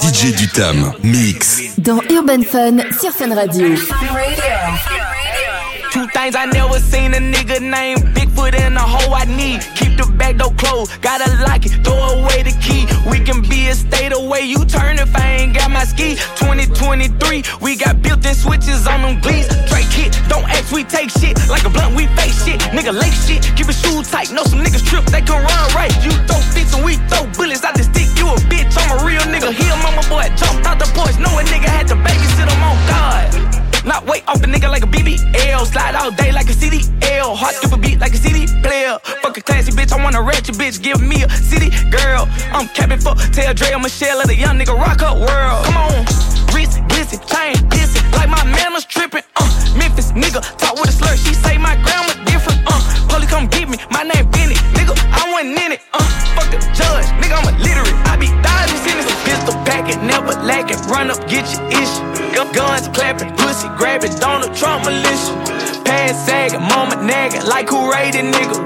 DJ Dutam, mix. Dans Urban Fun sur Fun Radio. Two things I never seen a nigga named Bigfoot in a hole I need. Keep the back door closed, gotta lock it, throw away the key. We can be a state away, you turn if I ain't got my ski. 2023, we got built in switches on them glees. Drake hit, don't ask, we take shit. Like a blunt, we face shit. Nigga lake shit, keep it shoe tight. Know some niggas trip, they can run right. You throw fits and we throw bullets out the stick. You a bitch, I'm a real nigga. Here, mama boy, jumped out the porch, knowing nigga had to babysit him on God. Not wait off a nigga like a BBL. Slide all day like a CDL. Heart skip a beat like a CD player. Fuck a classy bitch, I want a ratchet bitch. Give me a city girl. I'm capping for Tell Dre or Michelle of the young nigga rock up world. Come on, wrist glisten, chain glisten. Like my manners tripping. Uh, Memphis nigga talk with a slur. She say my grandma different. Uh, police come get me. My name Benny. Nigga, I wasn't in it. Uh, fuck the judge. Nigga, I'm illiterate. I be dodging sentences. Pistol packing, never lacking. Run up, get your issue. Guns clapping, pussy grabbing, Donald Trump militia. Pants sagging, mama nagging, like who raided nigga.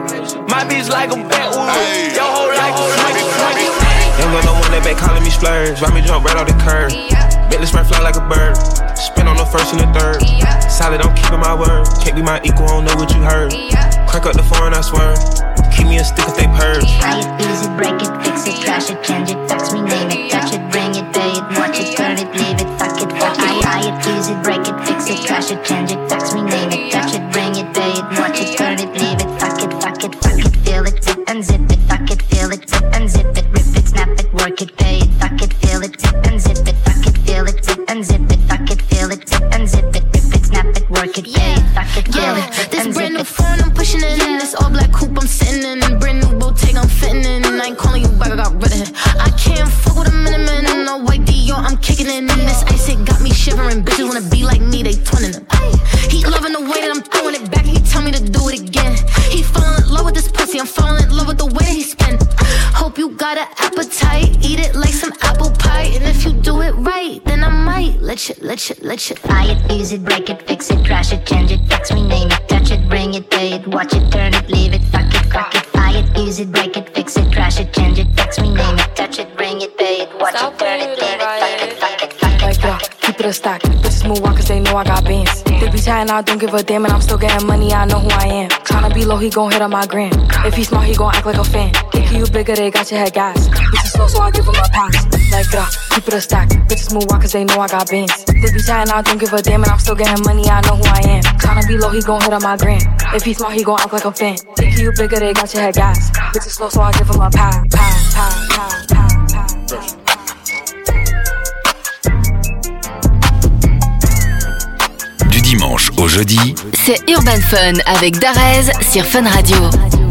My bitch like a backwood, your whole life is Young girl, no one that back calling me splurge. Ride me jump right off the curb. Bentley spread fly like a bird. Spin on the first and the third. Solid, I'm keeping my word. Can't be my equal, I don't know what you heard. Crack up the foreign, I swear. Keep me a stick if they purge. Try it, use it, break it, fix it, trash it, change it, fax, rename it, touch it, bring it, pay it, watch it, turn it, leave it, fuck it, fuck it. Buy it, use it, break it, fix it, trash it, change it, fax, rename it, touch it, bring it, pay it, watch it, turn it, leave it, fuck it, fuck it, fuck it, feel it, zip and zip it, fuck it, feel it, zip and zip it, rip it, snap it, work it, pay it, fuck it, feel it, zip and zip it, fuck it, feel it, zip and zip it, fuck it, feel it, zip and zip it, snap it, work it, pay it, fuck it, it, This brand new phone, I'm pushing it in. This all black coupe, I'm sitting in. Brand new Bottega, I'm fitting in. I ain't calling you back, I got rid of it. I can't fuck with a miniman. No white Dior, I'm kicking it in. This ice, it got me shivering. Bitches wanna be like me, they twinning it. He loving the way that I'm throwing it back. He tell me to do it again. He falling in love with this pussy. I'm falling in love with the way that he spin. Hope you got an appetite. Let you, let you, let you. Buy it, use it, break it, fix it, trash it, change it, fax, rename it, touch it, bring it, pay it, watch it, turn a stack. Bitches move on cause they know I got bands. They be chatting, I don't give a damn, and I'm still getting money, I know who I am. Tryna be low, he gon' hit on my gram. If he smart, he gon' act like a fan. Think you bigger, they got your head gas. Bitches slow, so I give him a pass. Like, yeah, keep it a stack. Bitches move on cause they know I got bands. They be chatting, I don't give a damn, and I'm still getting money, I know who I am. Tryna be low, he gon' hit on my gram. If he smart, he gon' act like a fan. Think you bigger, they got your head gas. Bitches slow, so I give him a pass. Pass, pass, pass, pass, pass. Au jeudi, C'est Urban Fun avec Darez sur Fun Radio.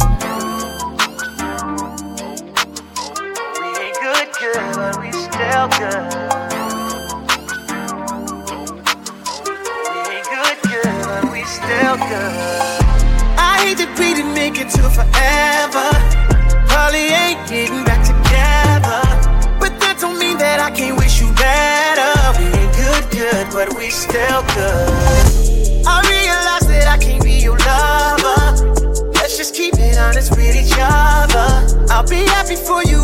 I'll be happy for you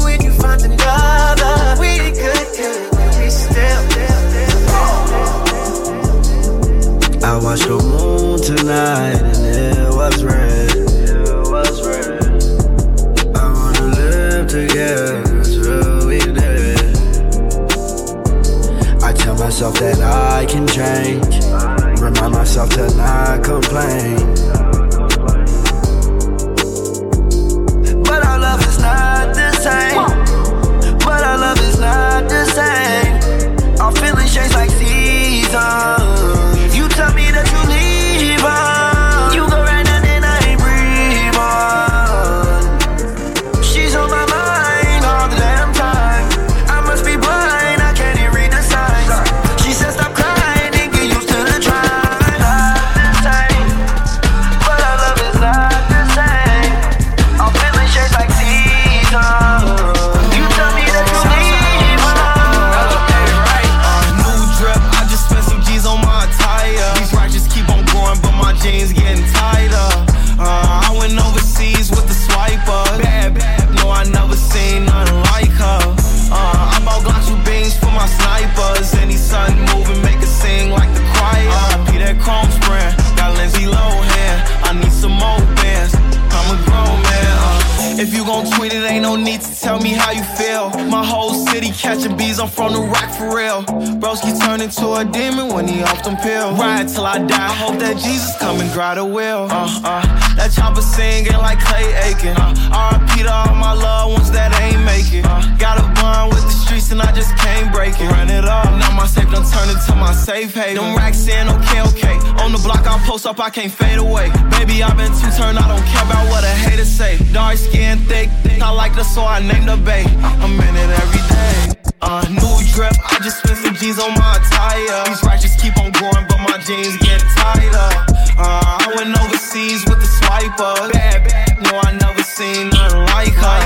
I've been too turned, I don't care about what a hater say. Dark skin, thick, thick, I like the so I named the bay. I'm in it every day. Uh, new drip, I just spent some G's on my attire. These righteous keep on going, but my jeans get tighter. Uh, I went overseas with the swiper. Bad, bad, no, I never seen nothing like her.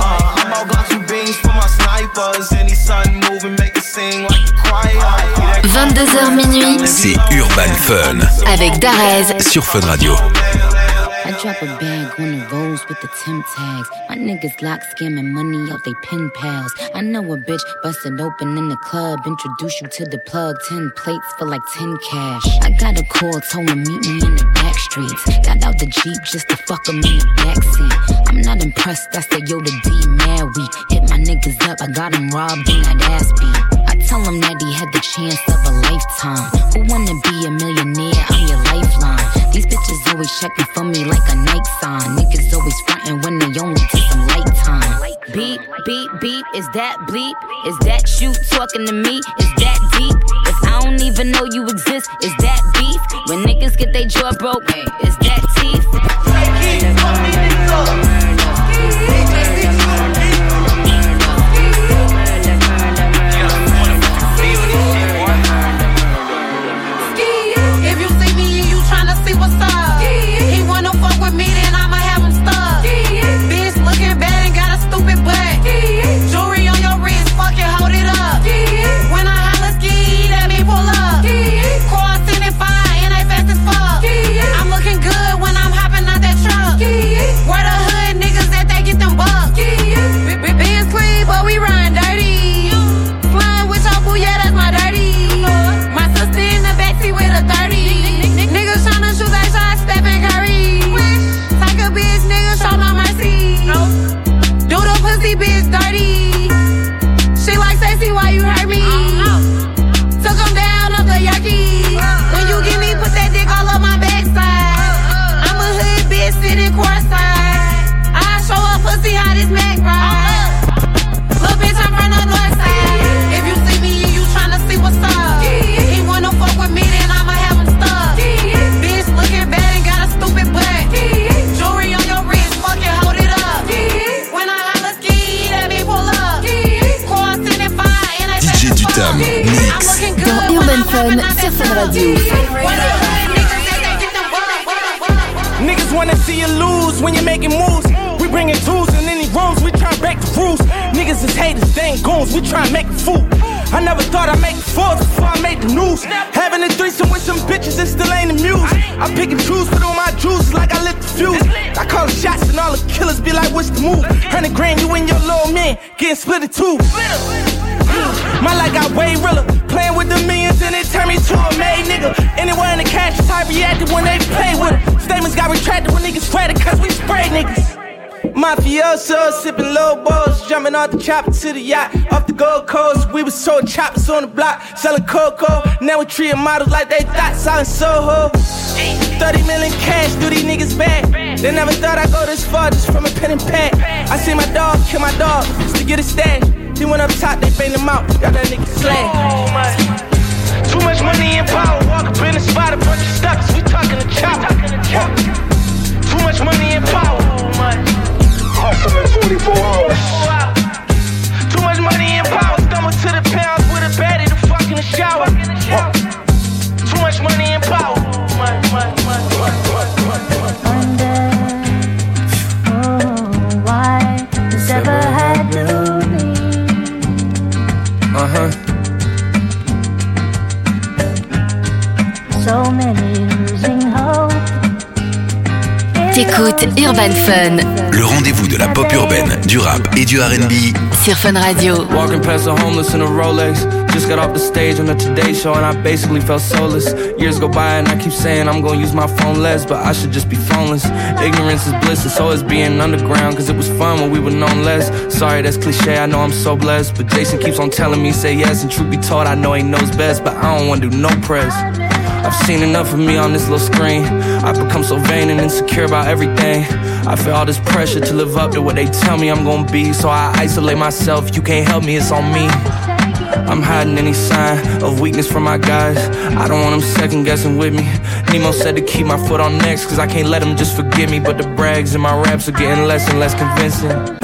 Uh, I'm all got two beans for my snipers. Any sun moving, make it sing like the choir. 22h minuit C'est Urban Fun avec Darez sur Fun Radio. I drop a bag on the roads with the Tim tags. My niggas lock scamming money out they pen pals. I know a bitch busted open in the club. Introduce you to the plug. Ten plates for like ten cash. I got a call, told him meet me in the back streets. Got out the Jeep just to fuck him in the backseat. I'm not impressed, I said yo the D mad weak. Hit my niggas up, I got him robbed in that ass beat. I tell him that he had the chance of a lifetime. Who wanna be a millionaire? I'm your lifeline. These bitches always checking for me like a night sign. Niggas always frontin' when they only take some light time. Beep, beep, beep, is that bleep? Is that you talking to me? Is that deep? If I don't even know you exist, is that beef? When niggas get their jaw broke, is that teeth? Niggas wanna see you lose when you're making moves. We bringing tools in any rooms, we try break the rules. Niggas is haters, they ain't goons, we try make a fool. I never thought I'd make fours before I made the news. Having a threesome with some bitches and still ain't amused. I pick and choose, put on my juice like I lit the fuse. I call the shots and all the killers be like, what's the move? Hundred grand, you and your little man getting split in two. My life got way realer. Playing with the millions and it turned me to a made nigga. Anywhere in the cash is how reacted when they play with it. Statements got retracted when niggas sweated cause we spray niggas. Mafioso, sipping low balls, jumping off the chopper to the yacht. Off the Gold Coast, we was sold choppers on the block, selling cocoa. Now we treating models like they thought, selling Soho. 30 million cash, do these niggas bad. They never thought I'd go this far just from a pen and pad. I see my dog kill my dog just to get a stash. He went up top, they banged him out, got that nigga slashed. Oh, Too much money and power, walk up in the spot, a bunch of stuffs, we talking to chopper. Too much money and power. Oh, Hustle in 44 hours. Urban Fun. Le rendez-vous de la pop urbaine, du rap et du RB. Sur Fun Radio. Walking past the homeless in a Rolex. Just got off the stage on the Today Show and I basically felt soulless. Years go by and I keep saying I'm gonna use my phone less, but I should just be phoneless. Ignorance is bliss, and so is being underground, cause it was fun when we were known less. Sorry, that's cliche, I know I'm so blessed. But Jason keeps on telling me, say yes, and truth be told, I know he knows best, but I don't wanna do no press. I've seen enough of me on this little screen. I've become so vain and insecure about everything. I feel all this pressure to live up to what they tell me I'm gonna be. So I isolate myself. You can't help me, it's on me. I'm hiding any sign of weakness from my guys. I don't want them second guessing with me. Nemo said to keep my foot on next, cause I can't let them just forgive me. But the brags in my raps are getting less and less convincing.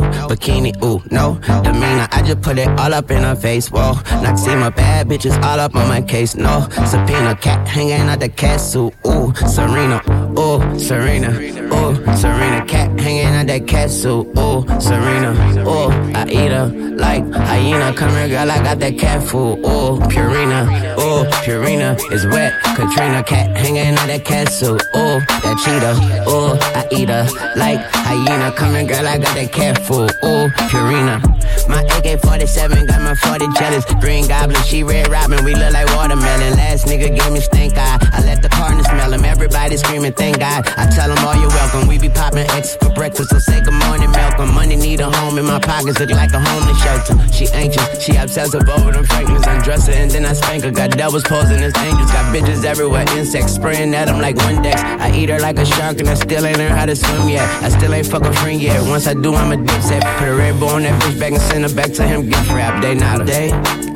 Bikini, ooh, no demeanor. I just put it all up in her face. Whoa, not see my bad bitches all up on my case. No subpoena, cat hanging out the castle. Ooh, Serena, ooh, Serena, ooh, Serena, cat hanging out that castle. Ooh, Serena, ooh, I eat her like hyena. Come here, girl, I got that cat food. Ooh, Purina, ooh, Purina is wet. Katrina, cat hanging out that castle. Ooh, that cheetah, ooh, I eat her like hyena. Come here, girl, I got that cat food. Ooh, Purina. My AK-47 got my 40 jealous. Green Goblin, she Red Robin, we look like watermelon. Last nigga gave me stink eye. I let the partner smell him. Everybody screaming, thank God. I tell them all you're welcome. We be popping X for breakfast, so say good morning, Malcolm. Money need a home, in my pockets look like a homeless shelter. She anxious, she obsessive over them fragments. Undress her and then I spank her. Got devils posing as angels, got bitches everywhere. Insects spraying at them like Windex. I eat her like a shark and I still ain't learned how to swim yet. I still ain't fuck a friend yet. Once I do, I'm a dipset. Put a red bow on that bitch back and send her back to him. Get wrap, they not a day.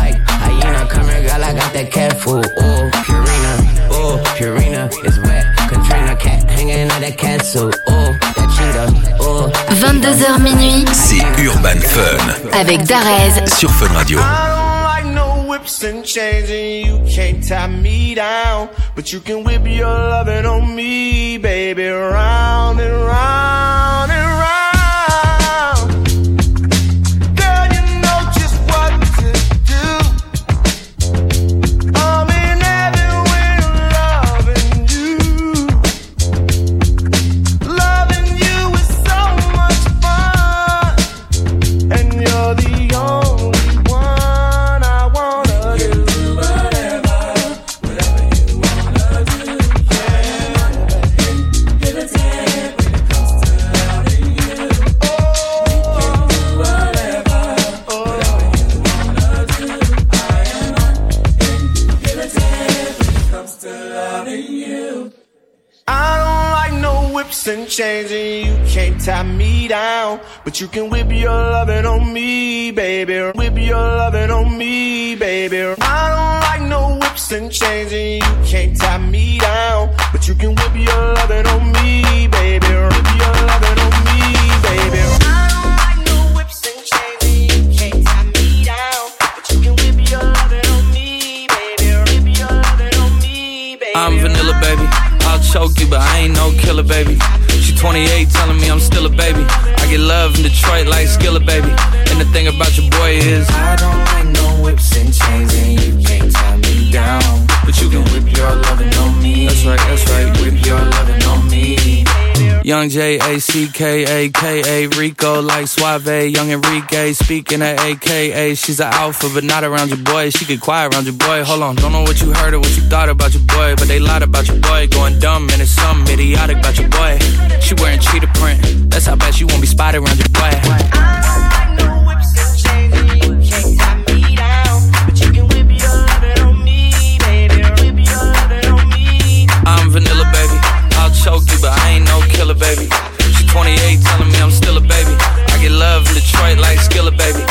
food, ooh, Purina, ooh, Purina is wet. Katrina, cat hanging out that cat suit, ooh, that cheetah, ooh. 22h minuit. C'est Urban Fun. Avec Darez. Sur Fun Radio. whips and chains and you can't tie me down. But you can whip your loving on me, baby, round and round Young J A C K A K A Rico like Suave. Young Enrique speaking at AKA. She's an alpha, but not around your boy. She get quiet around your boy. Hold on, don't know what you heard or what you thought about your boy, but they lied about your boy. Going dumb and it's something idiotic about your boy. She wearing cheetah print. That's how bad she won't be spotted around your boy. Baby. She 28, telling me I'm still a baby. I get love in Detroit like Skilla, baby.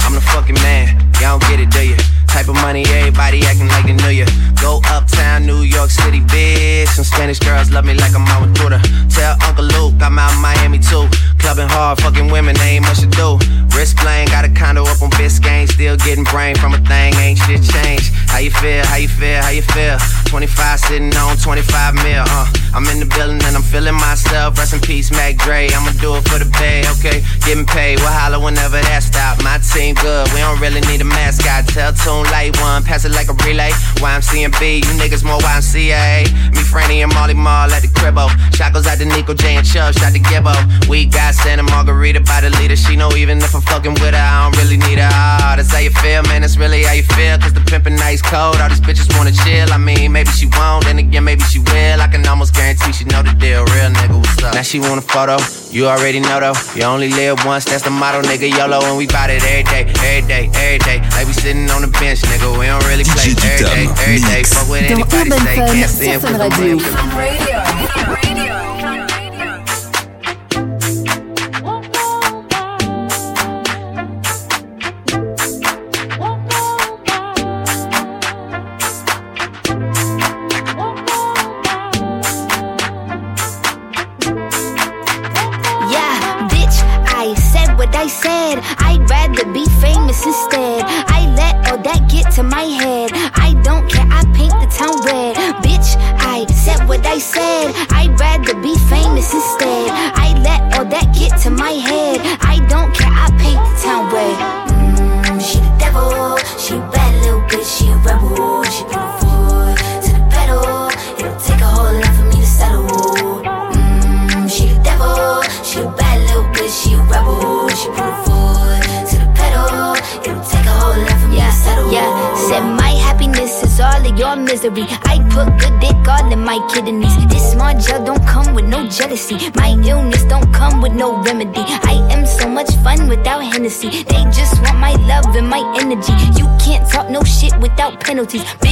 I'm the fucking man. Y'all don't get it, do you? Type of money, everybody acting like they knew ya. Go uptown, New York City, bitch. Some Spanish girls love me like I'm out Twitter. Tell Uncle Luke I'm out in Miami too. Clubbing hard, fucking women, they ain't much to do. Wrist playing, got a condo up on Biscayne. Still getting brain from a thing, ain't shit changed. How you feel, how you feel, how you feel? 25 sitting on 25 mil, uh. I'm in the building and I'm feeling myself. Rest in peace, Mac Dre. I'ma do it for the bay, okay? Getting paid, we'll holler whenever that stop. My team good, we don't really need a mascot. Tell Tune Light One, pass it like a relay. YMCMB, you niggas more YMCA. Me, Franny, and Mally Mall at the cribbo. Shot goes out to Nico J and Chubb, shot to Gibbo. We got Santa Margarita by the leader. She know even if I'm fucking with her, I don't really need her. Ah, that's how you feel, man. That's really how you feel. Cause the pimpin' nice cold. All these bitches wanna chill. I mean, maybe she won't, then again, maybe she will. I can almost guarantee she know the deal. Real nigga, what's up? Now she want a photo. You already know though. You only live once, that's the motto, nigga. YOLO, and we bout it every day, every day, every day. Like we sitting on the bench, nigga. We don't really play every day, every day. Fuck with anybody say, can't see him cause I'm playing. Misery. I put good dick all in my kidneys. This small gel don't come with no jealousy. My illness don't come with no remedy. I am so much fun without Hennessy. They just want my love and my energy. You can't talk no shit without penalties. Bitch,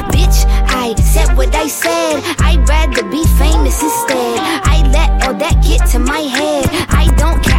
Said what I said. I'd rather be famous instead. I let all that get to my head. I don't care,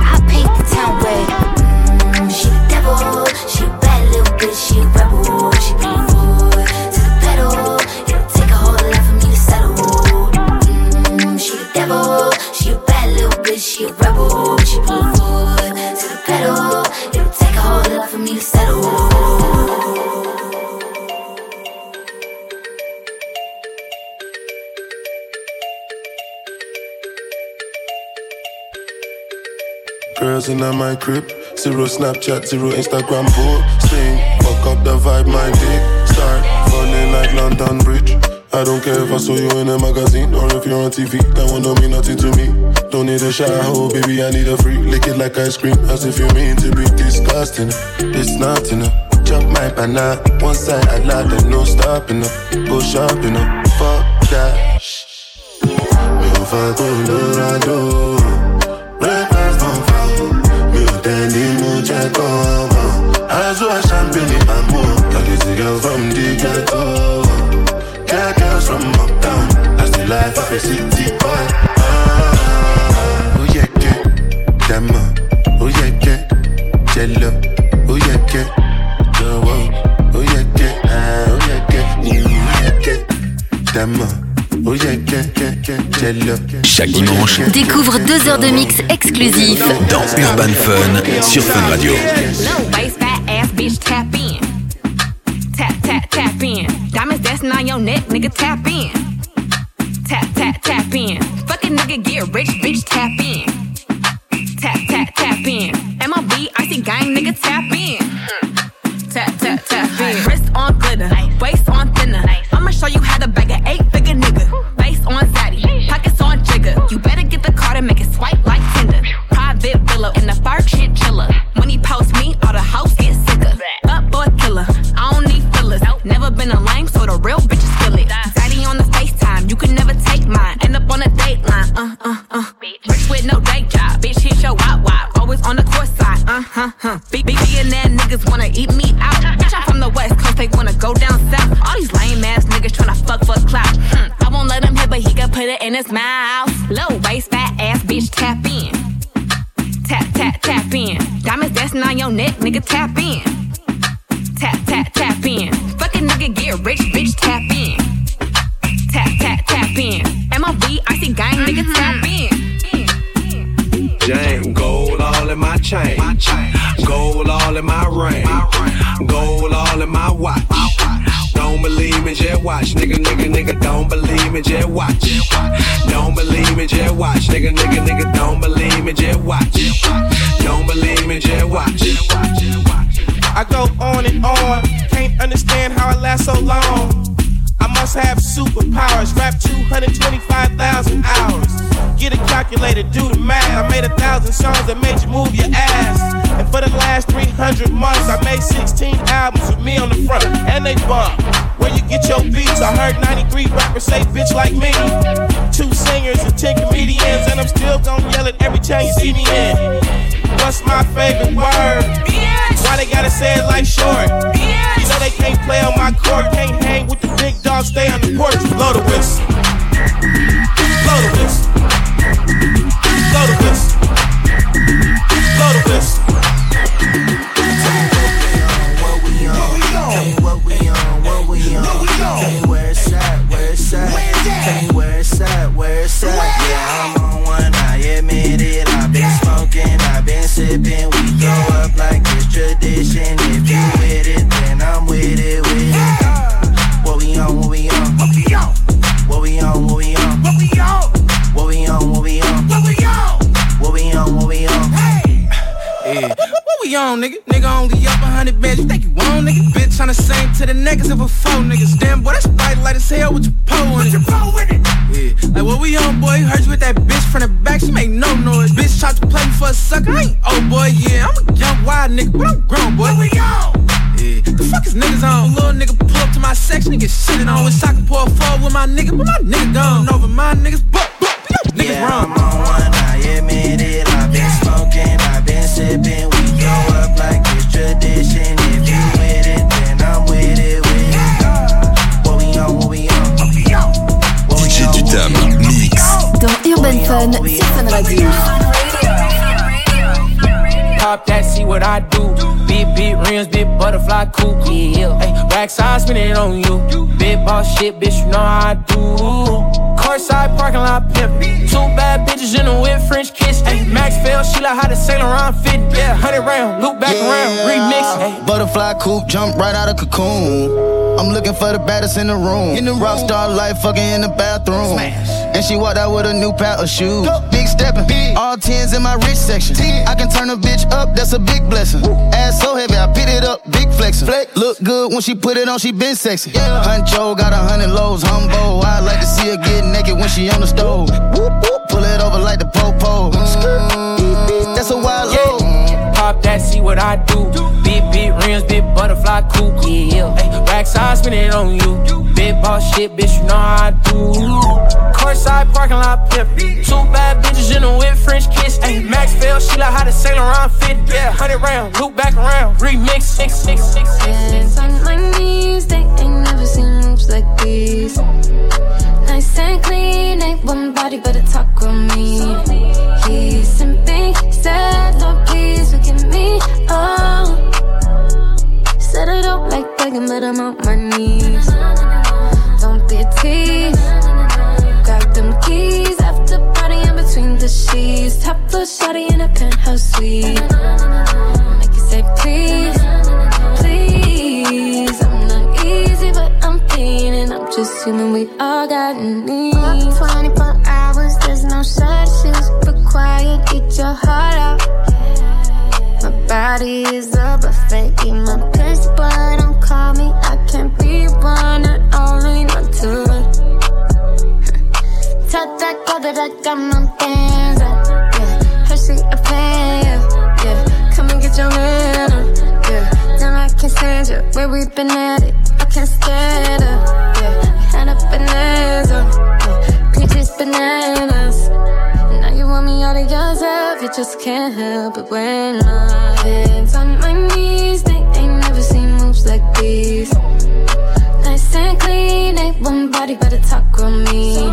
In my crib, zero Snapchat, zero Instagram posting. Fuck up the vibe, my dick start falling like London Bridge. I don't care if I saw you in a magazine or if you're on TV. That one don't mean nothing to me. Don't need a shower, oh baby, I need a free. Lick it like ice cream, as if you mean to be disgusting. It's not enough. Chop my banana, one side I like that no stopping up. Go shopping up, fuck that. Mi ò fa jẹ́ kọ́ ọmọ. Aṣọ champagne in my mood, it's a girl from the ghetto. Got girls from uptown, that's the life of a city boy. Ah, oh yeah, dama, oh. Yeah, jello, oh yeah, jowo, oh. Yeah, ah, oh yeah, mm, Chaque dimanche, Découvre deux heures de mix exclusif dans Urban Fun sur Fun Radio. Low waist, fat ass bitch, tap in. Tap, tap, tap in. Diamonds dancing on your neck, nigga, tap in. Chain. Gold all in my ring. Gold all in my watch. Don't believe me, just watch. Nigga, nigga, nigga, don't believe me, just watch. Don't believe me, just watch. Nigga, nigga, nigga, don't believe me, just watch. Don't believe me, just watch. I go on and on, can't understand how I last so long. Must have superpowers, rap 225,000 hours. Get a calculator, do the math. I made a thousand songs that made you move your ass. And for the last 300 months, I made 16 albums with me on the front, and they bump. Where you get your beats? I heard 93 rappers say bitch like me. Two singers and 10 comedians, and I'm still gonna yell it every time you see me in. What's my favorite word? Why they gotta say it like short? Know they can't play on my court, can't hang with the big dogs, stay on the porch. Blow the whistle. Blow the whistle. Blow the whistle. Blow the whistle. What on, nigga? Nigga only up a hundred bands. You think you on, nigga? Bitch tryna sing to the niggas of a four niggas. Damn, boy, that's bright light as hell with your pole in it. Yeah. Like what we on, boy? Heard you with that bitch from the back. She make no noise. Bitch tried to play me for a sucker. I ain't oh boy, yeah. I'm a young wild nigga, but I'm grown, boy. What we on? Yeah. The fuck is niggas on? Little nigga pull up to my section and get shitted on. Wish I could pour a fall with my nigga, but my nigga gone. Over my niggas, but, but, but niggas yeah, wrong. I'm on one, I admit it. I've been smoking, I've been sipping. Tradition. If you with it, then I'm with it, with it. What we on, what we on? What we on? DJ Dutam, mix. dans Urban Fun sur Fun Radio. Pop that, see what I do. Big, big rims, big butterfly coupe. Yeah, hey, racks, I spin it on you. Big boss shit, bitch, you know how I do. Courtside parking lot pimp. Two bad bitches in a whip, French kiss. Hey, Max fell, she like how the Saint Laurent fit. Yeah, 100 round, loop back around, remix. Hey. Butterfly coupe, jump right out of cocoon. I'm looking for the baddest in the room. In the Rockstar life, fucking in the bathroom. And she walked out with a new pair of shoes. Big stepping, all tens in my rich section. I can turn a bitch up, that's a big blessing. Ass so heavy, I pick it up, big flexing. Look good when she put it on, she been sexy. Yeah. Huncho got a hundred lows, humble. I like to see her get naked when she on the stove. Whoop, whoop, pull it over like the po-po. Mm, That's a wild load. That, see what I do. Big, big rims, big butterfly coupe. Yeah, hey, racks, I spin it on you. Big boss shit, bitch, you know how I do. Courtside parking lot pimp. Two bad bitches in a whip, French kiss. Hey, Max fell, she like how the Saint Laurent fit. Yeah, 100 round, loop back around, remix. Six, six, six, six, six. On my knees, they ain't never seen moves like these nice and clean. Ain't one body but a talk with me. He's in pink, said, Lord, please forgive me. Oh, I don't like begging, but I'm on my knees. Don't be a tease. Grab them keys after party in between the sheets. Top floor, shawty in a penthouse suite. Human. We all got needs. 24 hours, there's no substitutes required. Get your heart out. My body is a buffet. Eat my piss, but don't call me. I can't be one and only, not two. Tell that girl that I got my bands up. Yeah, her she a fan. Yeah, yeah. Come and get your man up. Yeah, then I can stand you. Where we been at it, Can't stand her. Yeah, had a bonanza. Yeah, peaches bananas. Now you want me all to yourself, you just can't help it when my hands on my knees. They ain't never seen moves like these. Nice and clean, ain't one body better talk on me.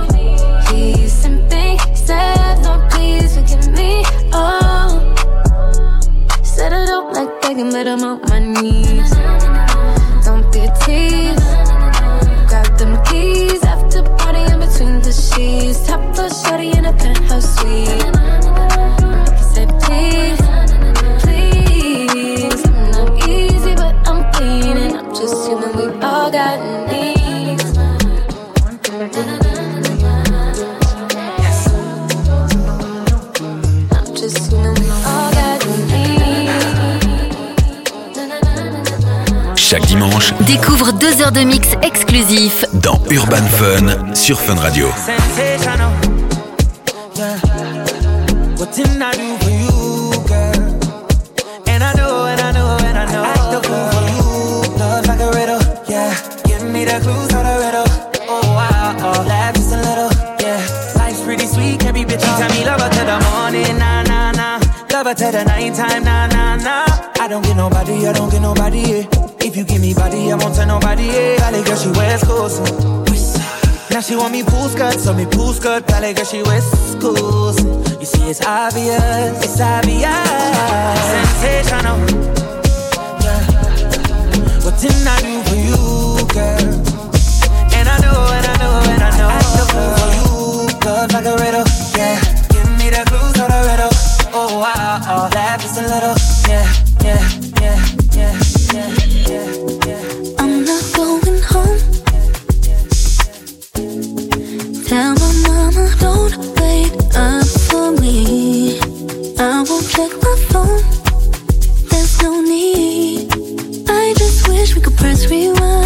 He's simply said, Lord, please forgive me. Oh, said I don't like begging, but I'm on my knees. Sheets. Top of shorty in a penthouse suite. Make you say please, please. I'm not easy, but I'm clean I'm just human. We all got needs. I'm just human. We all got needs. Chaque dimanche, Découvre deux heures de mix exclusif dans Urban Fun sur Fun Radio. Can't be bitchy. Tell me love her to the morning, nah, nah, nah. Love her to the nighttime, nah, nah, nah. I don't get nobody, I don't get nobody, yeah. If you give me body, I won't tell nobody, yeah. Valley girl, she wears clothes. Now she want me pool skirt, so me pool skirt, valley girl, she wears schools. You see, it's obvious, it's obvious. Sensational. Yeah. What didn't I do for you, girl? And I know, and I know, and I know. For you, love like a riddle, yeah. Give me the clues to the riddle. Oh, wow, oh, laugh just a little, yeah, yeah, yeah, yeah, yeah, yeah, yeah. I'm not going home. Tell my mama don't wait up for me. I won't check my phone. There's no need. I just wish we could press rewind.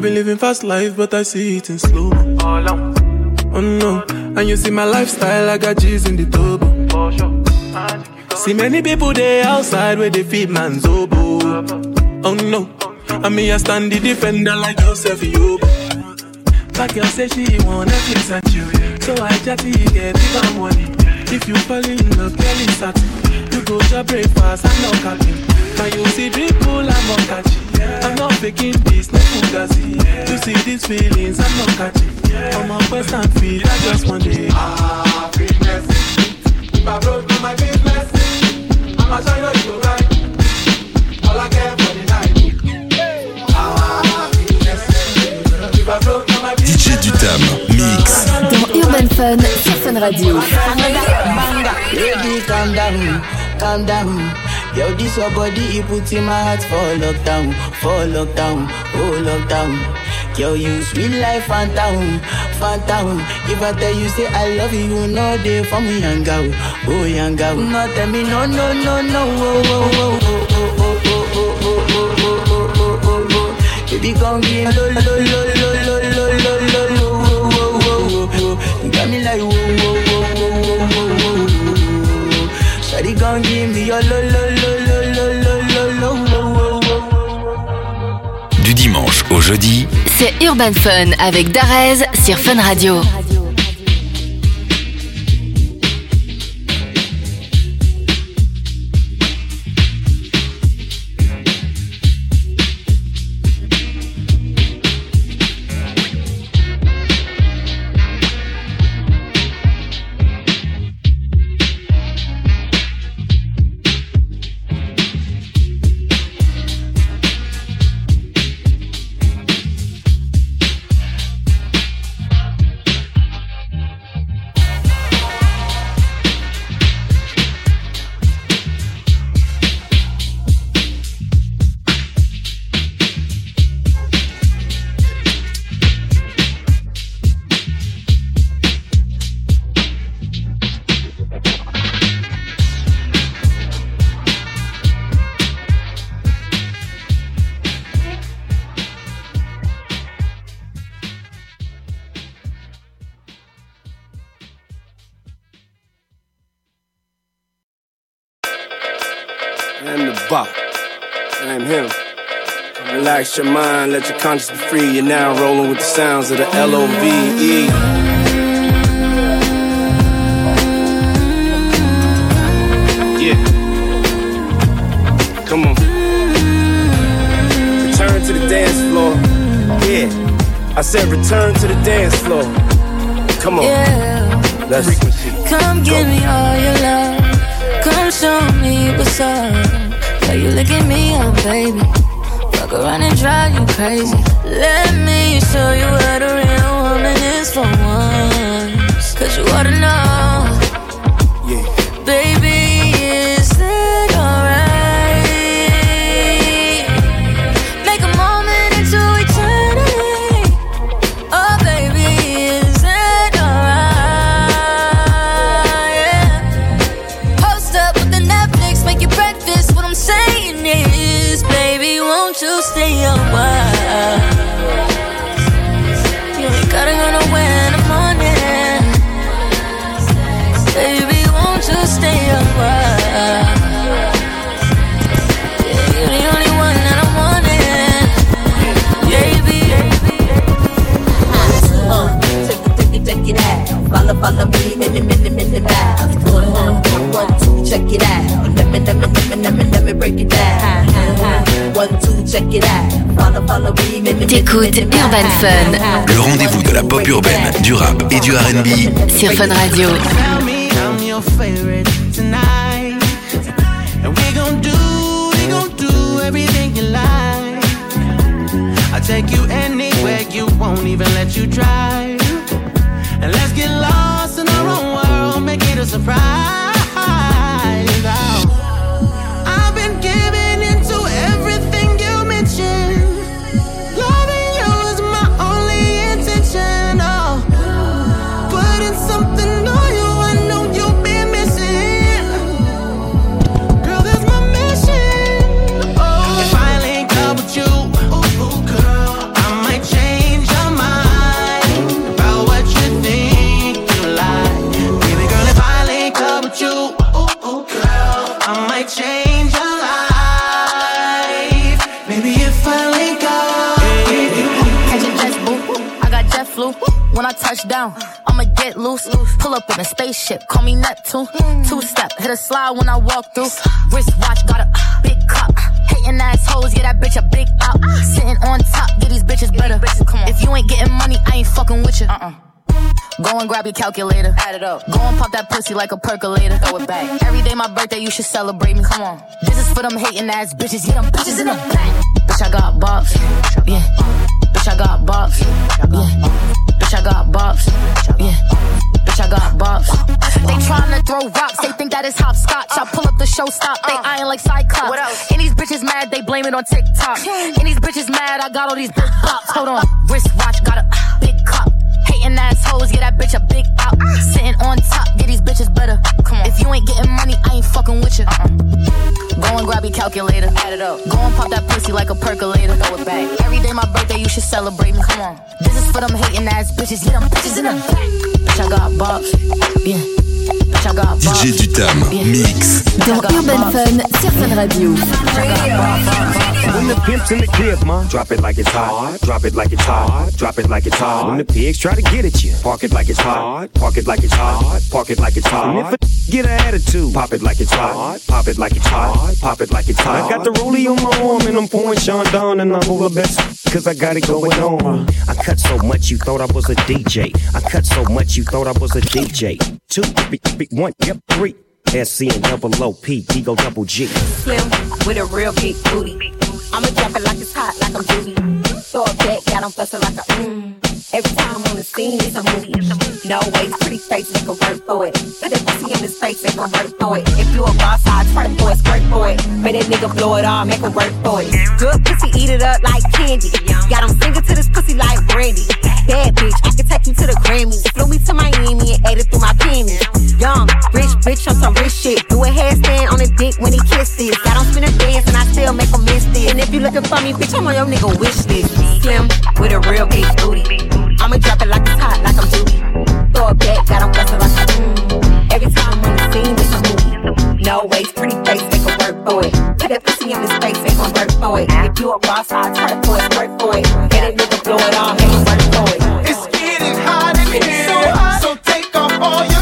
I've been living fast life, but I see it in slow. Oh no, and you see my lifestyle, I got G's in the turbo. See many people there outside where they feed man's oboe. Oh no, and me I stand the defender like Joseph Yobo. But girl say she want Netflix at you, so I chatty get her money. If you fall in love, girl it's you go to breakfast and no capping. Now you see people? I'm catchy. I'm not faking this, no fugazi. You see these feelings, I'm not catching. I'm on quest and feel, I just want it. Happiness. If I broke down my business, I'ma shine on you right? All I care for the night. Happiness. If I broke down my DJ du Tam, mix. dans Urban Fun sur Fun Radio. Baby, calm down, calm down. Yo, this your body, it puts in my heart for lockdown, for lockdown, oh lockdown. Yo, you sweet life, phantom, phantom. If I tell you say I love you, you know they for me young girl, oh young girl. No tell me no, no, no, no, oh, oh, oh, oh, oh, oh, oh, oh, oh, oh, oh, oh, oh, oh, oh. Baby, come give me lo, lo, lo, lo, lo, lo, lo, lo, lo, oh, oh, oh, oh, oh. You got me like Du dimanche au jeudi, c'est Urban Fun avec Darez sur Fun Radio. Relax your mind, let your conscience be free. You're now rolling with the sounds of the L O V E. Yeah. Come on. Return to the dance floor. Yeah. I said return to the dance floor. Come on. Yeah. Let's Come give me all your love. Come show me what's up. Why you looking me up, baby? Fuck around and drive you crazy. Let me show you what a real woman is for once. Cause you ought to know. Follow, follow me, minute, minute, minute out. One, one, two, check it out. Let me, let me, let me, let me, let me break it down. One, two, check it out. Follow, follow me, minute, T'écoutes Urban Fun Le rendez-vous de la pop urbaine, du rap et du R&B sur Fun Radio. Tell me I'm your favorite tonight. And we gon' do, we gon' do everything you like. I'll take you anywhere you won't even let you drive. Surprise. Loose. Pull up in a spaceship, call me Neptune. Two step, hit a slide when I walk through. Wrist watch, got a big cup. Hating assholes, get that bitch a big out. Sitting on top, get these bitches better. If you ain't getting money, I ain't fucking with you. Uh-uh. Go and grab your calculator. Add it up. Go and pop that pussy like a percolator. Throw it back. Every day my birthday, you should celebrate me. Come on. This is for them hating ass bitches. Yeah, them bitches in the back. Bitch, I got bops. Yeah. Bitch, I got bops. Yeah. Bitch, I got bops. Yeah. Bitch, I got bops. They tryna throw rocks. They think that is hopscotch. I pull up the show stop. They uh. eyeing like Cyclops. What else? And these bitches mad. They blame it on TikTok. And these bitches mad. I got all these big bops. Hold on. Wrist watch. Got a big cup. Hating assholes, get that bitch a big out. Uh. Sitting on top, get these bitches better. Come on. If you ain't getting money, I ain't fucking with you. Uh-uh. And calculator. Add it up. Go and pop that pussy like a percolator. Throw it back. Every day my birthday, you should celebrate me. Come on. This is for them hating ass bitches. Yeah, them bitches in the back. Bitch, I got bops. Yeah. DJ du Tam, mix. Dans Urban Fun sur Fun Radio. When the pimp's in the crib, ma, drop it like it's hot. Drop it like it's hot. Drop it like it's hot. When the pigs try to get at you, park it like it's hot. Park it like it's hot. Park it like it's hot. And if a get an attitude, pop it like it's hot. Pop it like it's hot. Pop it like it's hot. I got the rollie on my arm and I'm pouring Chandon and I'm over best cause I got it going on. I cut so much you thought I was a DJ. I cut so much you thought I was a DJ. Two, big, one, yep, three. SC and double OP, D go double G. Slim with a real big booty. I'ma drop it like it's hot, like I'm Judy. Throw it back, got 'em bustin' like a mmm. Every time I'm on the scene, it's a movie. No way, pretty face, make a work for it. Put that pussy in his face, make a work for it. If you a boss, I'd twerk for it, squirt for it. Make that nigga blow it all, make a work for it. Good pussy, eat it up like candy. Got 'em singing to this pussy like brandy. Bad bitch, I can take you to the Grammys. Flew me to Miami and ate it through my pennies. Young, rich bitch on some rich shit. Do a handstand on a dick when he kisses. Got on spin a dance and I still make him miss this. And if you looking for me, bitch, I'm on your nigga wish list. Slim with a real big booty. I'ma drop it like it's hot, like I'm Judy. Throw it back, got him bustin' like a mm. Every time I'm on the scene, it's a movie. No waste, pretty face, make a work for it. Put that pussy in his face, make him work for it. If you a boss, I'll twerk for it, work for it. Get it, nigga, blow it all, make him work for it. It's getting hot in here, so, so take off all your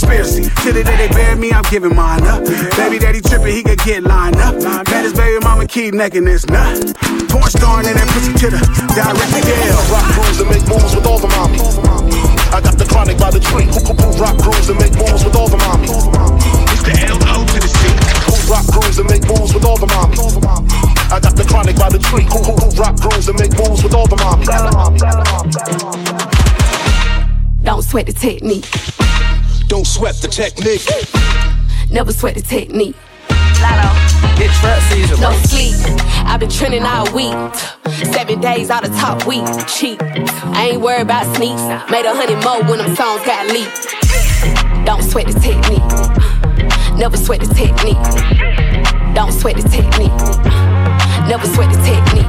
conspiracy. To the day they bury me, I'm giving mine up. Baby daddy tripping, he could get lined up. Met his baby mama keep necking this nut. Porn star in that pussy to the direct jail. Rock grooves and make moves with all the mommy. I got the chronic by the tree. Rock grooves and make moves with all the mommy. It's the L-O to the C. Rock grooves and make moves with all the mommy. I got the chronic by the tree. Who who who Rock grooves and make moves with all the mommy. Don't sweat the technique. Don't sweat the technique. Never sweat the technique. It's trap season, No sleep. I've been trending all week. Seven days out of top week. Cheap. I ain't worried about sneaks. Made a hundred more when them songs got leaked. Don't sweat the technique. Never sweat the technique. Don't sweat the technique. Never sweat the technique.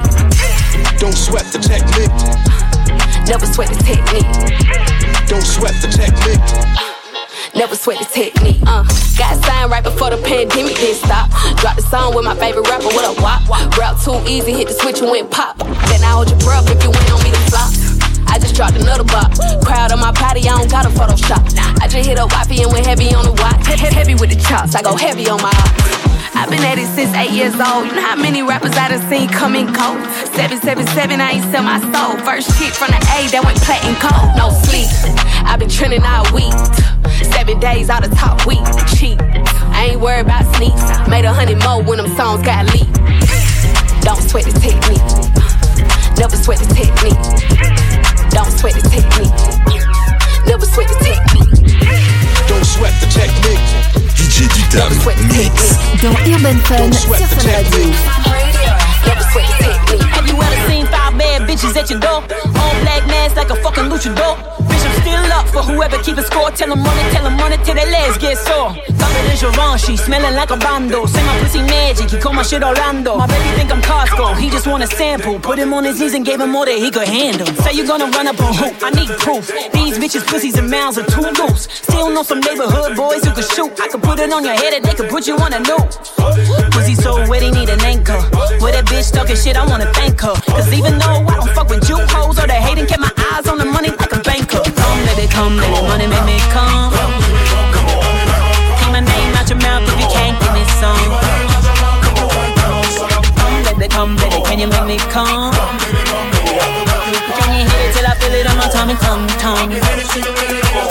Don't sweat the technique. Never sweat the technique. Don't sweat the technique. Never sweat the technique. Uh, got signed right before the pandemic didn't stop. Dropped the song with my favorite rapper with a wop. Rap too easy, hit the switch and went pop. Then I hold your breath if you went on me to flop. I just dropped another box. Crowd on my party, I don't got a Photoshop. I just hit a wifey and went heavy on the watch. He- Heavy with the chops, I go heavy on my. I've been at it since eight years old. You know how many rappers I done seen come and go? 777, I ain't sell my soul. First hit from the A that went platinum cold. No sleep. I've been trending all week. Seven days out of top week. Cheap. I ain't worried about sneaks. Made a hundred more when them songs got leaked. Don't sweat the technique. Never sweat the technique. Don't sweat the technique. Never sweat the technique. Don't sweat the technique. DJ Dutam, mix. Dans Urban Fun sur Fun Radio. never sweat his technique. Have you ever seen five bad bitches at your door? All black mask like a fucking luchador. Bitch, I'm still up for whoever keep a score. Tell them it, tell them it till their legs get sore. Thought it is she smelling like a bando. Say my pussy magic, he call my shit Orlando. My baby think I'm Costco, he just want a sample. Put him on his knees and gave him more than he could handle. Say you gonna run up on who? I need proof. These bitches, pussies, and mouths are too loose. Still know some neighborhood boys who can shoot. I could put it on your head and they could put you on a note. Pussy so wet, talking shit, I wanna thank her. Cause even though I don't fuck with you hoes or the hating, kept my eyes on the money like a banker. Come, baby, come, baby, money make me come. Keep my name out your mouth if you can't give me some. Come, baby, come, baby, can you make me come? Can you hit it till I feel it on my tummy, tum, tum?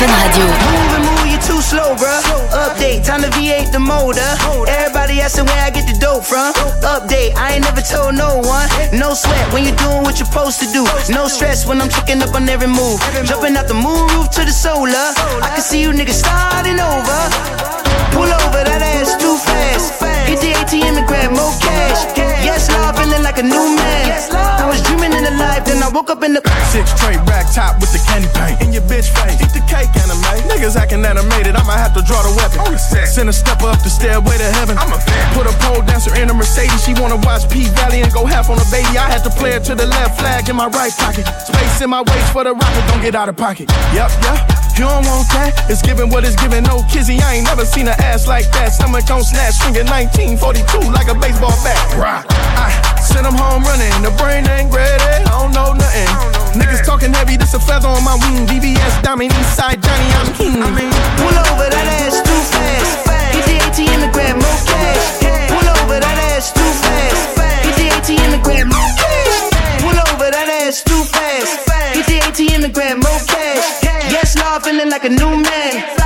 Fun Radio. Move, you too slow, bruh. Update, time to V8 the motor. Everybody asking where I get the dope from. Update, I ain't never told no one. No sweat when you doing what you're supposed to do. No stress when I'm checking up on every move. Jumping out the moon roof to the solar. I can see you niggas starting over. Pull over, that ass too fast. Hit the ATM and grab more cash. Yes, love, feeling like a new man. I was dreaming in the life, then I woke up in the. Six tray rack top with the candy paint in your bitch face. Eat the cake anime. Niggas acting animated. I might have to draw the weapon. Oh, send a stepper up the stairway to heaven. I'm a fan. Put a pole dancer in a Mercedes. She wanna watch P Valley and go half on a baby. I had to play it to the left flag in my right pocket. Space in my waist for the rocket. Don't get out of pocket. Yup, yup. You don't want that? It's giving what it's giving. No kizzy, I ain't never seen an ass like that. Stomach on snatch, swinging 1942 like a baseball bat. Rock. I send them home running. The brain ain't ready. I don't know nothing. Niggas talking heavy, this a feather on my wing. VVS diamond, Eastside Johnny, I'm king. I mean, Pull over, that ass too fast. Hit the ATM and grab more cash. Pull over, that ass too fast. Hit the ATM and grab more cash. Pull over, that ass too fast. Hit the ATM and grab more cash. Yes, love, feeling like a new man.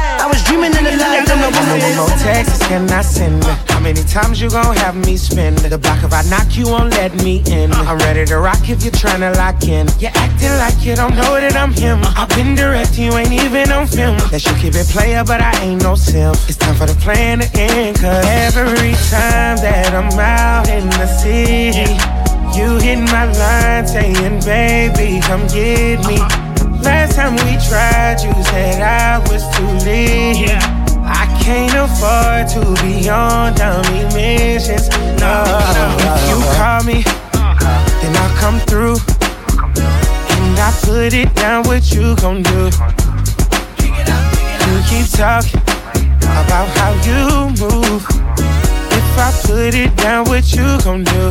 Dreaming in the life, How many more woke texts can I send? How many times you gon' have me spend the block if I knock you won't let me in? Uh-huh. I'm ready to rock if you're tryna lock in. You're acting like you don't know that I'm him. Uh-huh. I've been direct, you ain't even on film. That you keep it player, but I ain't no sim. It's time for the plan to end, cause every time that I'm out in the city, you hit my line saying, baby, come get me. Uh-huh. Last time we tried, you said I was too late. I can't afford to be on dummy missions. No, if you call me, then I'll come through. And I put it down, what you gon' do? You keep talking about how you move. If I put it down, what you gon' do?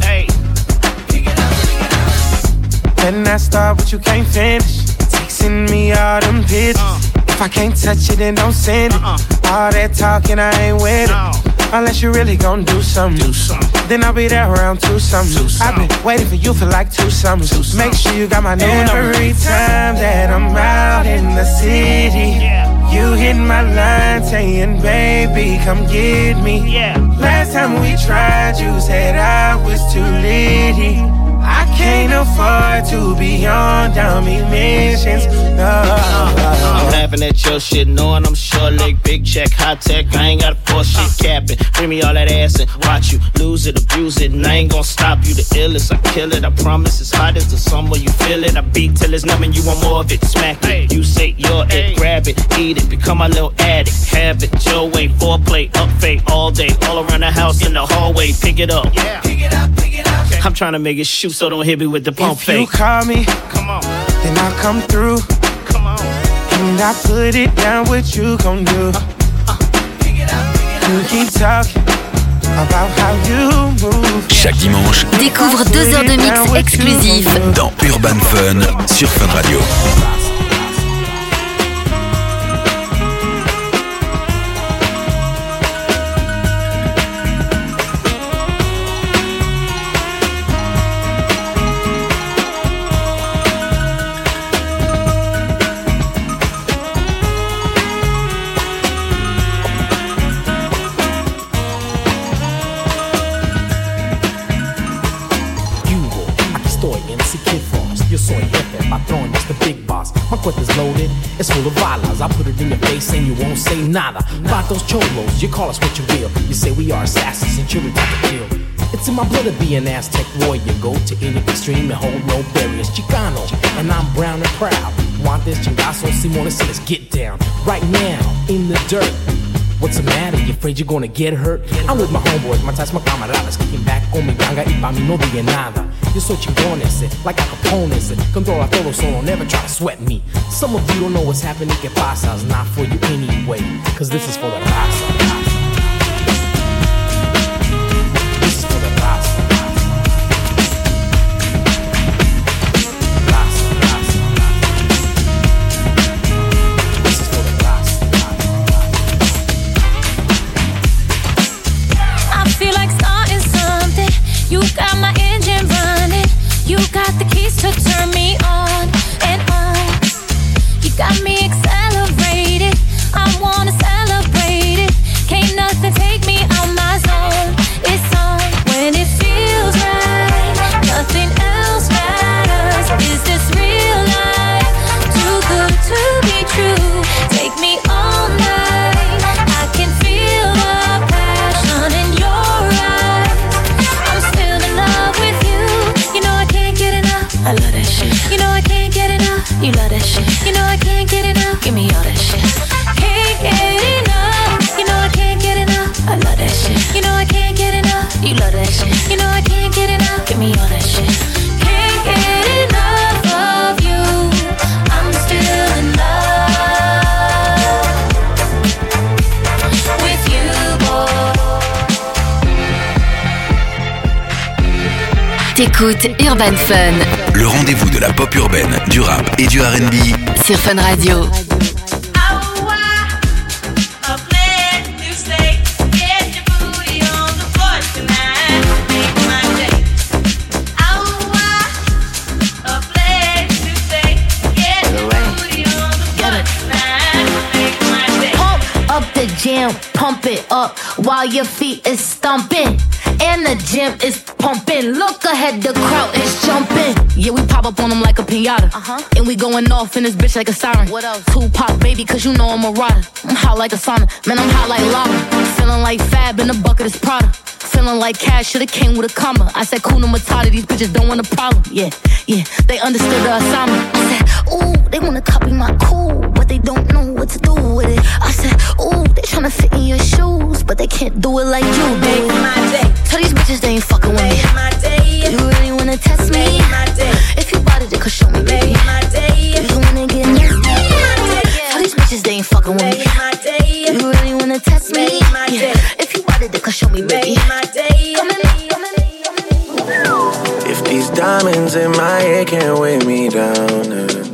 Then I start what you can't finish. Texting me all them pictures. If I can't touch it, then don't send it. All that talking, I ain't with it. Unless you really gon' do something. Then I'll be there around two summers. I've been waiting for you for like two summers. Make sure you got my number. Every time that I'm out in the city, you hit my line saying, baby, come get me. Last time we tried, you said I was too litty. I can't afford to be on dummy missions. No. I'm laughing at your shit, knowing I'm short leg, big check, high tech. I ain't got a force shit capping. Bring me all that ass and watch you lose it, abuse it, and I ain't gonna stop you. The illest, I kill it. I promise it's hot as the summer. You feel it. I beat till it's numb and you want more of it. Smack it. You say you're it, grab it, eat it, become my little addict. Have it your way, foreplay, up fade all day, all around the house in the hallway. Pick it up. Yeah. Pick it up, pick it up. I'm trying to make it shoot, so don't hit me with the pump If fake. you call me, come on, then I'll come through. Come on, and I put it down. What you gon' do? You keep talking about how you move. Chaque dimanche, Découvre deux heures de mix exclusif dans Urban Fun sur Fun Radio. My cuenta's loaded, it's full of balas. I put it in your face and you won't say nada. those cholos, you call us what you will. You say we are assassins and you're type to kill. It's in my blood to be an Aztec warrior. Go to any extreme and hold no barriers. Chicano, and I'm brown and proud. Want this chingazo, Simone, let's get down. Right now, in the dirt. What's the matter? You afraid you're gonna get hurt? I'm with my homeboys, matas, my camaradas Kicking back con mi ganga y pa' mí no diga nada. Yo soy chingón ese, like a Capone ese. Controla todo solo, never try to sweat me. Some of you don't know what's happening, que pasa. It's not for you anyway, cause this is for the raza Urban Fun Le rendez-vous de la pop urbaine, du rap et du RB. sur Fun Radio. Pump it up while your feet is stumping. And the gym is pumping. Look ahead, the crowd is jumping. Yeah, we pop up on them like a pinata. Uh-huh. And we going off in this bitch like a siren. What else? Tupac, baby, cause you know I'm a rider. I'm hot like a sauna. Man, I'm hot like lava. Feeling like Fab in the bucket is Prada. Feeling like cash should've came with a comma. I said, Kuna Matata, these bitches don't want a problem. Yeah, yeah, they understood the assignment. I said, ooh, they wanna copy my cool, but they don't know what to do with it. I said, ooh, they tryna fit in your shoes, but they can't do it like you do. it. Tell these bitches they ain't fucking with me. My day. You really wanna test me? My day. If you bought it, then could show me, baby. My day. You wanna get nasty? Tell these bitches they ain't fucking with me. My day. You really wanna test me? My Yeah. If you bought it, then could show me, baby. Come in, come in. If these diamonds in my head can't weigh me down, uh,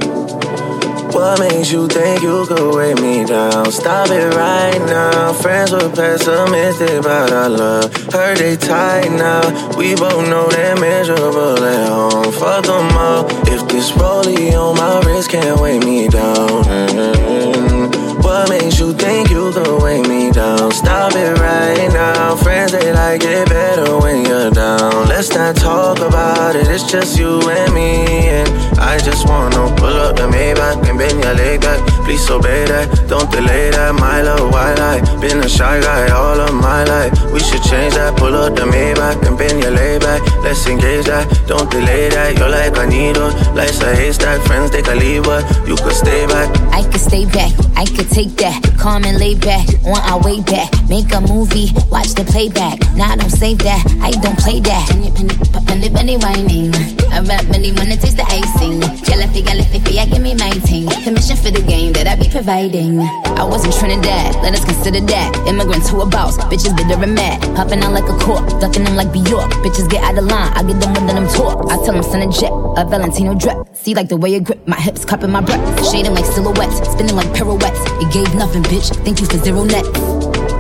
what makes you think you could weigh me down? Stop it right now. Friends were pessimistic about our love. Heard they tight now. We both know they're miserable at home. Fuck them all. If this rollie on my wrist can't weigh me down, mm, what makes you think you could weigh me down? Stop it right now. Friends they like it better when you're down. Let's not talk about it. It's just you and me, and I just wanna pull up the Maybach and bend your leg back. Please obey that, don't delay that. My love, why lie? Been a shy guy all of my life. We should change that. Pull up the Maybach and bend your lay back. Let's engage that, don't delay that. You're like a needle, life's a haystack. Friends they can leave, but you could stay back. I could stay back, I could take that. Calm and lay back, on our way back. Make a movie, watch the playback. Now I don't save that, I don't play that. Penny, penny, penny, penny, whining. I rap money it taste the icing. Jelly, gala, fifi, I give me my team. Permission for the game that I be providing. I wasn't Trinidad, let us consider that. Immigrant to a boss, bitches bitter and mad. Hopping out like a cork, ducking them like Bjork. Bitches get out of line, I get them when them talk. I tell them send a jet, a Valentino drip. See like the way you grip, my hips cupping my breath. Shading like silhouettes, spinning like pirouettes. It gave nothing, bitch. Thank you for zero net.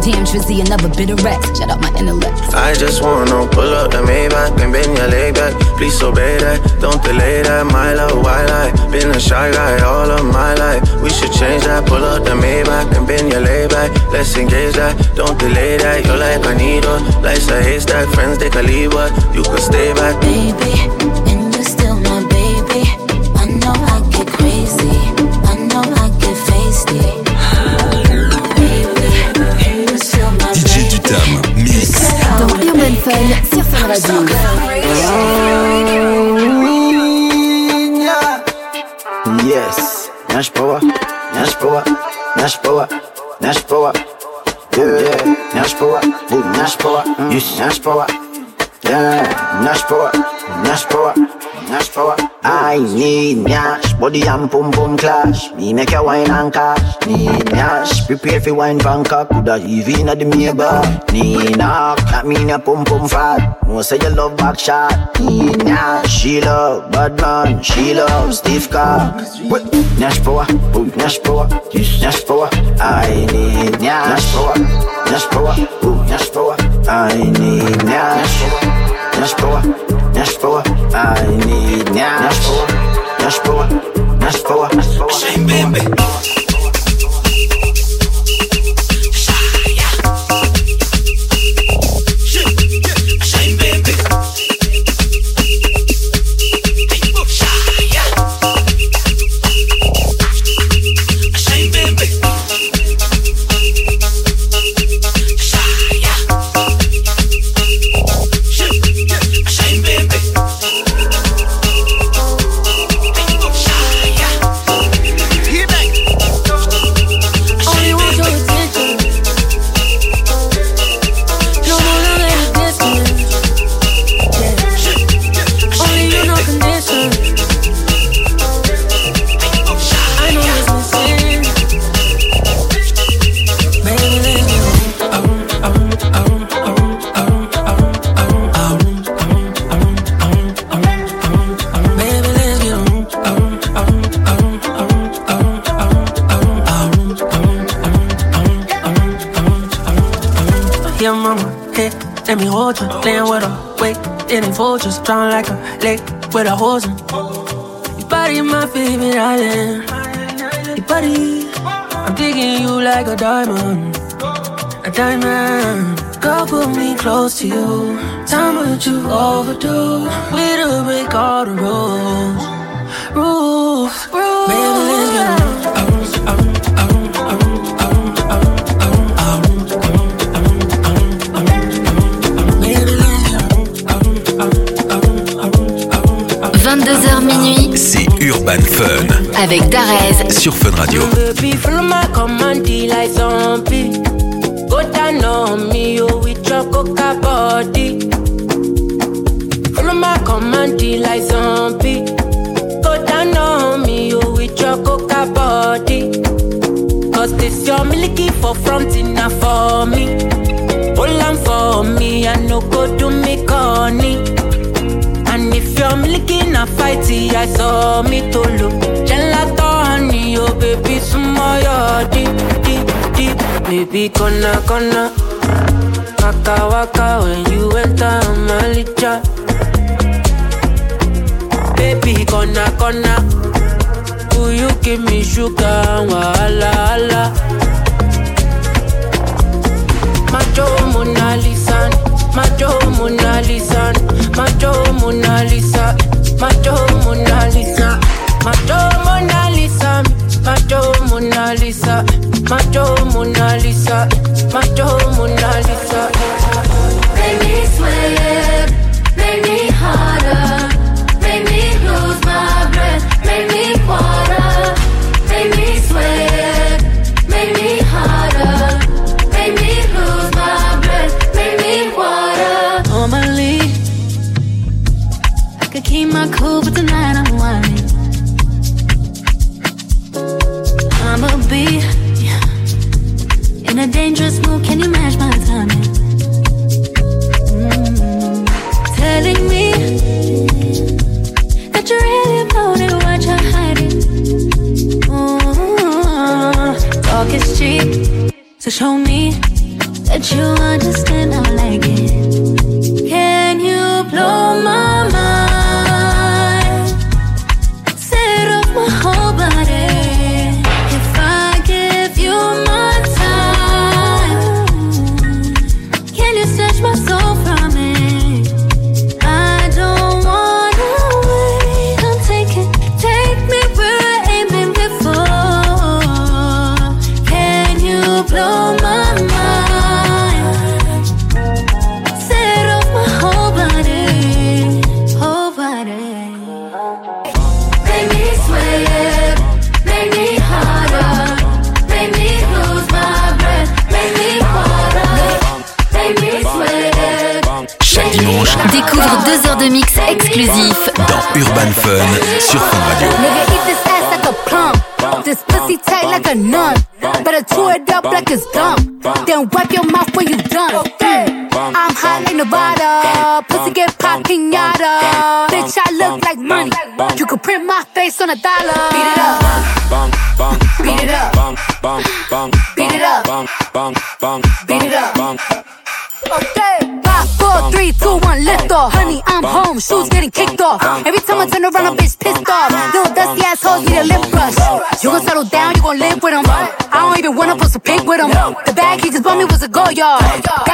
Damn, Trizzy, another bit of rats. Shut up my intellect. I just wanna pull up the Maybach and bend your leg back. Please obey that, don't delay that. My love, why lie? Been a shy guy all of my life. We should change that. Pull up the Maybach and bend your leg back. Let's engage that, don't delay that. You're like a needle, life's a haystack. Friends they can leave, but you could stay back. Baby, DJ Dutam, mix. Dans Urban Fun sur Fun Radio. Yes, Nash Power, Nash Power, Nash Power, Nash Power. Yeah, yeah, Nash Power, ooh, Nash Power, yes, Nash Power. Nash Power, Nash Power. I need Nash, body and pum pum clash. Me make a wine and cash. Need Nash, prepare for wine Bangkok. Coulda even at the Maybach. Need knock, that mean a pum pum fat. No say you love back shot. Need Nash, she love bad man. She love stiff cock. Nash Power, ooh, Nash Power, Nash Power. I need Nash Nash Power, Nash Power, ooh, Nash Power. I need Nash. Nash power, Nash power, I need Nash power, Nash power, Nash power, Nash power. Shame, baby. You overdo. To break all the rules. Rules, rules. On. 22h minuit C'est Urban Fun avec Darez sur Fun Radio. For front enough for me. Hold on for me, I no go do me corny. And if you're milking a fighty, I saw me to look. Gelato honey, oh baby, smile, deep, deep, deep. Baby, gonna, gonna. Waka, waka, when you enter my licha. Baby, gonna, gonna. Will you give me sugar, wala, wala. Macho Mona Lisa, Macho Mona Lisa, Macho Mona Lisa, Macho Mona Lisa, Macho Mona Lisa, Macho Mona Lisa, Macho Mona Lisa, Macho Mona Lisa. Make me swear. Show me that you understand.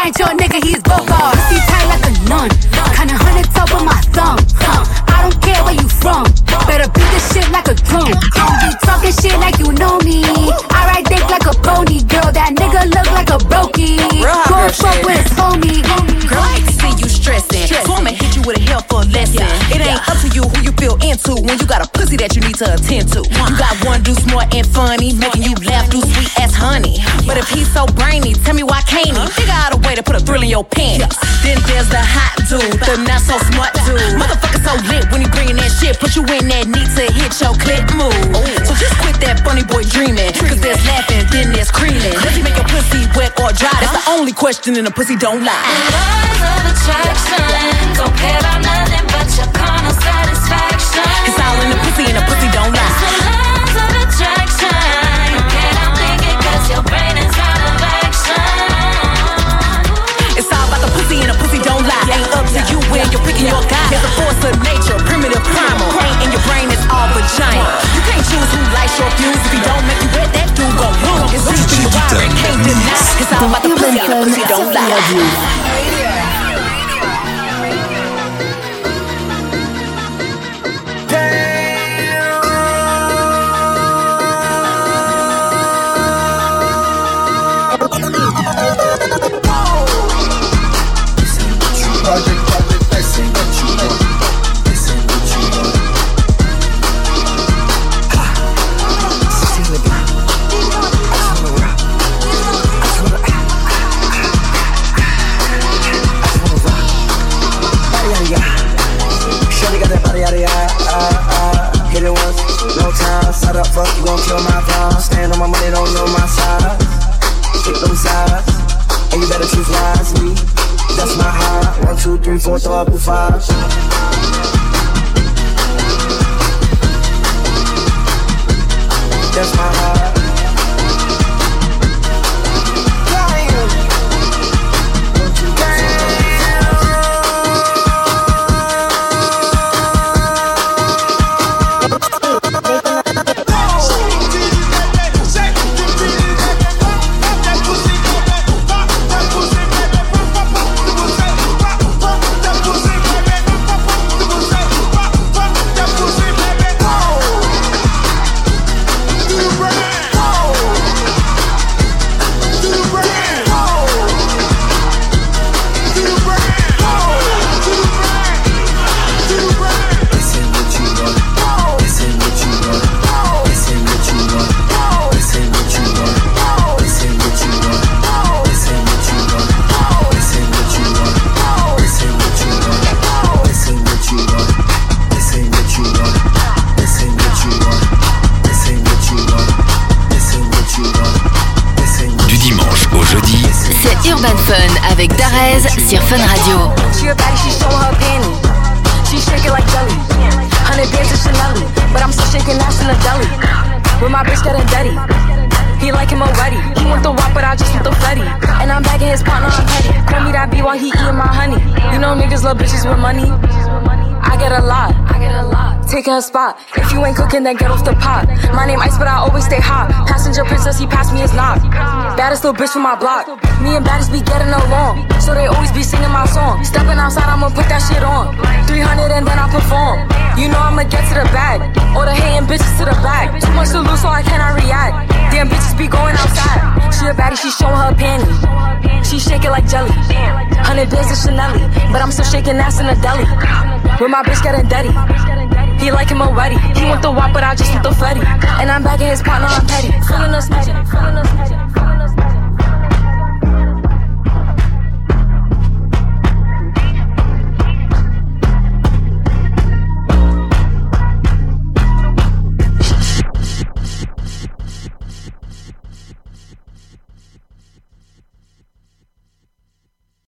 ain't your nigga, he in your pants. Then there's the hot dude, the not so smart dude. Motherfucker so lit when he bringin' that shit, put you in that need to hit your clip move. So just quit that funny boy dreamin', cause there's laughing, then there's creamin'. Does he make your pussy wet or dry? That's the only question, and a pussy don't lie. Laws of attraction, don't care about nothing but your carnal satisfaction. It's all in the pussy, and the pussy don't lie. It's the laws of attraction, you can't think it cause your brain about the pussy and the pussy don't lie. Ain't up to you when you're picking your guy. There's a force of nature, primitive primal. Brain in your brain is all vagina. You can't choose who lights your fuse. If you don't make you wet, that dude gon' lose. It's deep the wire and can't deny. Cause all about the pussy and the pussy don't lie. Yeah. um fotógrafo faz. That's my heart. Fun Radio. She a baddie, she showing her panties. She shake it like jelly. Hundred bands of Chanel, but I'm still shaking ass in the deli. With my bitch getting dirty. He like him already. He want the wop, but I just want the fetty. And I'm bagging his partner, I'm petty. Call me that B while he eating my honey. You know niggas love bitches with money. I get a lot. I get a lot. Taking a spot. If you ain't cooking, then get off the pot. My name Ice, but I always stay hot. Passenger princess, he passed me his knock. Baddest little bitch from my block. Me and baddies be getting along. So they always be singing my song. Stepping outside, I'ma put that shit on. 300 and then I perform. You know I'ma get to the bag. All the hating bitches to the back. Too much to lose, so I cannot react. Damn bitches be going outside. She a baddie, she showing her panties. She shake it like jelly. Hundred bands of Chanel, but I'm still shaking ass in the deli. With my bitch getting dirty. He like him already. He want the wop, but I just want the fetty. And I'm back in his partner, I'm petty. Feeling us, feeling us,